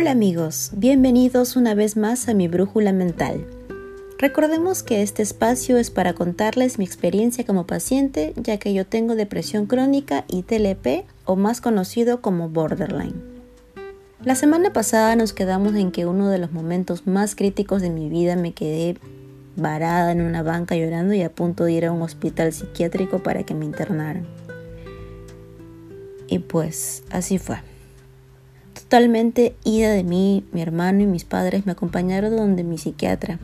Hola amigos, bienvenidos una vez más a mi brújula mental. Recordemos que este espacio es para contarles mi experiencia como paciente, ya que yo tengo depresión crónica y TLP, o más conocido como borderline. La semana pasada nos quedamos en que uno de los momentos más críticos de mi vida me quedé varada en una banca llorando y a punto de ir a un hospital psiquiátrico para que me internaran. Y pues así fue. Totalmente ida de mí, mi hermano y mis padres me acompañaron donde mi psiquiatra.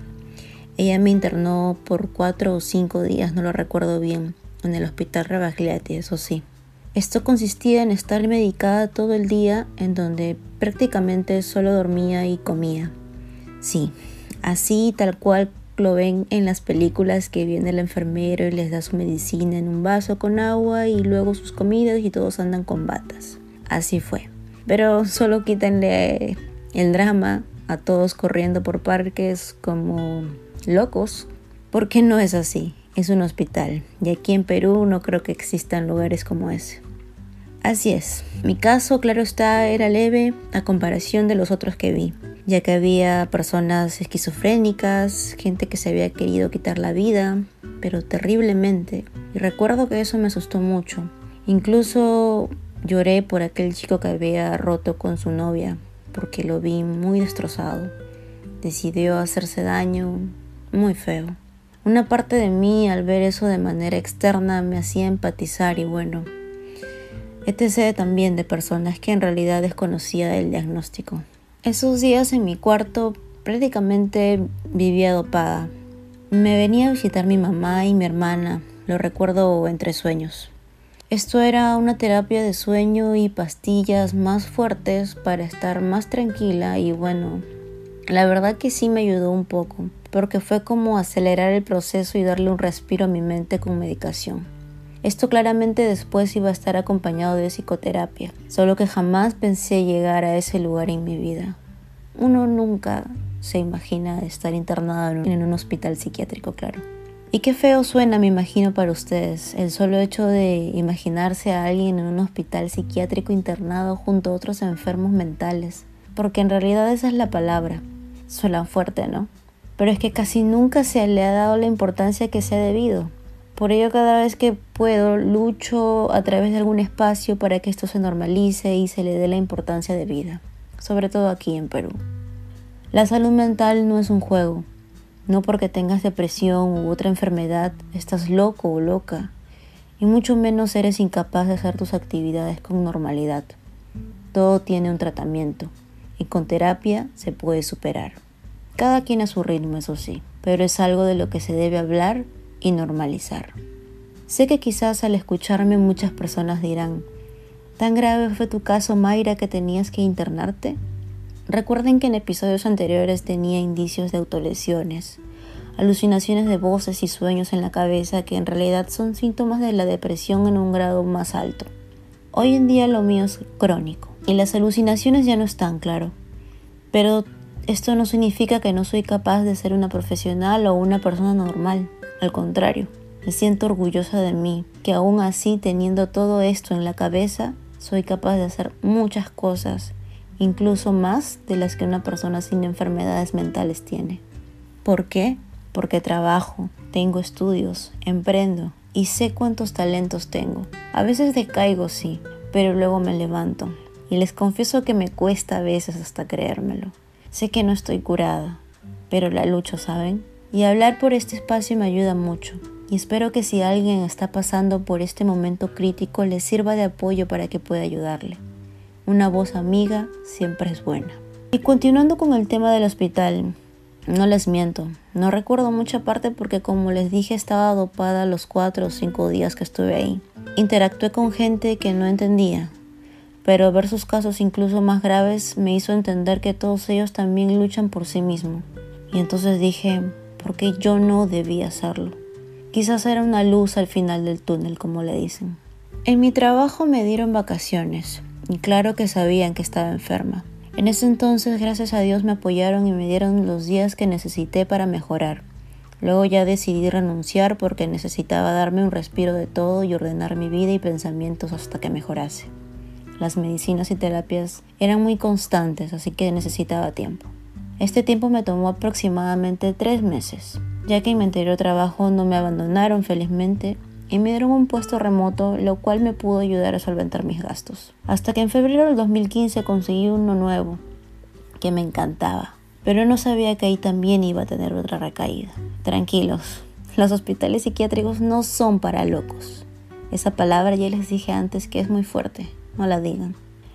Ella me internó por cuatro o cinco días, no lo recuerdo bien, en el hospital Rebagliati, eso sí. Esto consistía en estar medicada todo el día, en donde prácticamente solo dormía y comía. Sí, así tal cual lo ven en las películas que viene el enfermero y les da su medicina en un vaso con agua y luego sus comidas y todos andan con batas. Así fue. Pero solo quítenle el drama a todos corriendo por parques como locos, porque no es así. Es un hospital y aquí en Perú no creo que existan lugares como ese. Así es, mi caso, claro está, era leve a comparación de los otros que vi, ya que había personas esquizofrénicas, gente que se había querido quitar la vida, pero terriblemente. Y recuerdo que eso me asustó mucho. Incluso Lloré por aquel chico que había roto con su novia, porque lo vi muy destrozado. Decidió hacerse daño, muy feo. Una parte de mí al ver eso de manera externa me hacía empatizar y bueno, etc. también de personas que en realidad desconocía el diagnóstico. Esos días en mi cuarto prácticamente vivía dopada. Me venía a visitar mi mamá y mi hermana, lo recuerdo entre sueños. Esto era una terapia de sueño y pastillas más fuertes para estar más tranquila y bueno, la verdad que sí me ayudó un poco, porque fue como acelerar el proceso y darle un respiro a mi mente con medicación. Esto claramente después iba a estar acompañado de psicoterapia, solo que jamás pensé llegar a ese lugar en mi vida. Uno nunca se imagina estar internado en un hospital psiquiátrico, claro. Y qué feo suena, me imagino, para ustedes, el solo hecho de imaginarse a alguien en un hospital psiquiátrico internado junto a otros enfermos mentales, porque en realidad esa es la palabra. Suena fuerte, ¿no? Pero es que casi nunca se le ha dado la importancia que se ha debido. Por ello cada vez que puedo lucho a través de algún espacio para que esto se normalice y se le dé la importancia de vida, sobre todo aquí en Perú. La salud mental no es un juego, no porque tengas depresión u otra enfermedad estás loco o loca, y mucho menos eres incapaz de hacer tus actividades con normalidad. Todo tiene un tratamiento, y con terapia se puede superar. Cada quien a su ritmo, eso sí, pero es algo de lo que se debe hablar y normalizar. Sé que quizás al escucharme muchas personas dirán, ¿tan grave fue tu caso, Mayra, que tenías que internarte? Recuerden que en episodios anteriores tenía indicios de autolesiones, alucinaciones de voces y sueños en la cabeza que en realidad son síntomas de la depresión en un grado más alto. Hoy en día lo mío es crónico y las alucinaciones ya no están, claro. Pero esto no significa que no soy capaz de ser una profesional o una persona normal. Al contrario, me siento orgullosa de mí, que aún así teniendo todo esto en la cabeza, soy capaz de hacer muchas cosas incluso más de las que una persona sin enfermedades mentales tiene. ¿Por qué? Porque trabajo, tengo estudios, emprendo y sé cuántos talentos tengo. A veces decaigo, sí, pero luego me levanto. Y les confieso que me cuesta a veces hasta creérmelo. Sé que no estoy curada, pero la lucho, ¿saben? Y hablar por este espacio me ayuda mucho. Y espero que si alguien está pasando por este momento crítico le sirva de apoyo para que pueda ayudarle. Una voz amiga siempre es buena. Y continuando con el tema del hospital, no les miento, no recuerdo mucha parte porque como les dije estaba dopada los cuatro o cinco días que estuve ahí. Interactué con gente que no entendía, pero ver sus casos incluso más graves me hizo entender que todos ellos también luchan por sí mismos. Y entonces dije, ¿por qué yo no debía hacerlo? Quizás era una luz al final del túnel, como le dicen. En mi trabajo me dieron vacaciones, y claro que sabían que estaba enferma. En ese entonces, gracias a Dios, me apoyaron y me dieron los días que necesité para mejorar. Luego ya decidí renunciar porque necesitaba darme un respiro de todo y ordenar mi vida y pensamientos hasta que mejorase. las medicinas y terapias eran muy constantes, así que necesitaba tiempo. Este tiempo me tomó aproximadamente tres meses, ya que en mi anterior trabajo no me abandonaron felizmente y me dieron un puesto remoto, lo cual me pudo ayudar a solventar mis gastos. Hasta que en febrero del 2015 conseguí uno nuevo, que me encantaba, pero no sabía que ahí también iba a tener otra recaída. Tranquilos, los hospitales psiquiátricos no son para locos. Esa palabra ya les dije antes que es muy fuerte, no la digan.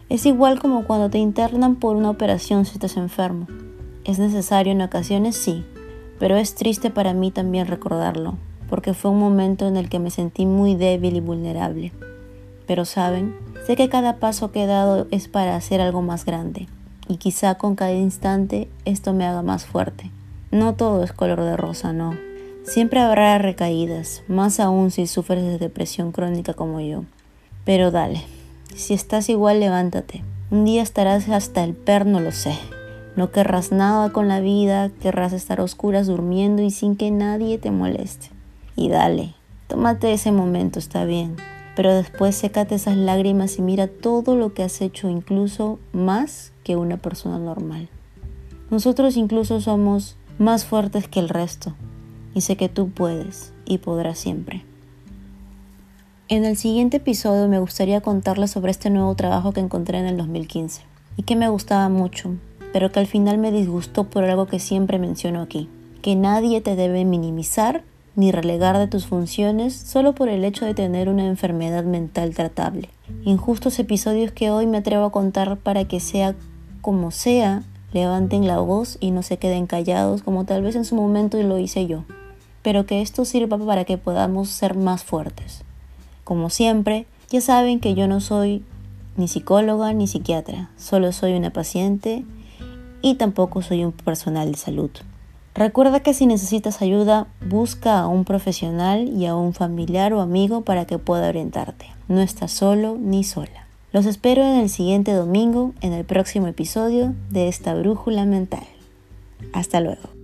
Es igual como cuando te internan por una operación si estás enfermo. Es necesario en ocasiones, sí, pero es triste para mí también recordarlo, porque fue un momento en el que me sentí muy débil y vulnerable. Pero saben, sé que cada paso que he dado es para hacer algo más grande, y quizá con cada instante esto me haga más fuerte. No todo es color de rosa, no. Siempre habrá recaídas, más aún si sufres de depresión crónica como yo. Pero dale, si estás igual levántate. Un día estarás hasta el perno, lo sé. No querrás nada con la vida, querrás estar oscuras durmiendo y sin que nadie te moleste. Y dale, tómate ese momento, está bien. Pero después sécate esas lágrimas y mira todo lo que has hecho, incluso más que una persona normal. Nosotros incluso somos más fuertes que el resto. Y sé que tú puedes y podrás siempre. En el siguiente episodio me gustaría contarles sobre este nuevo trabajo que encontré en el 2015 y que me gustaba mucho, pero que al final me disgustó por algo que siempre menciono aquí, que nadie te debe minimizar ni relegar de tus funciones solo por el hecho de tener una enfermedad mental tratable. Injustos episodios que hoy me atrevo a contar para que sea como sea, levanten la voz y no se queden callados como tal vez en su momento lo hice yo, pero que esto sirva para que podamos ser más fuertes. Como siempre, ya saben que yo no soy ni psicóloga ni psiquiatra, solo soy una paciente y tampoco soy un personal de salud. Recuerda que si necesitas ayuda, busca a un profesional y a un familiar o amigo para que pueda orientarte. No estás solo ni sola. Los espero en el siguiente domingo en el próximo episodio de esta brújula mental. Hasta luego.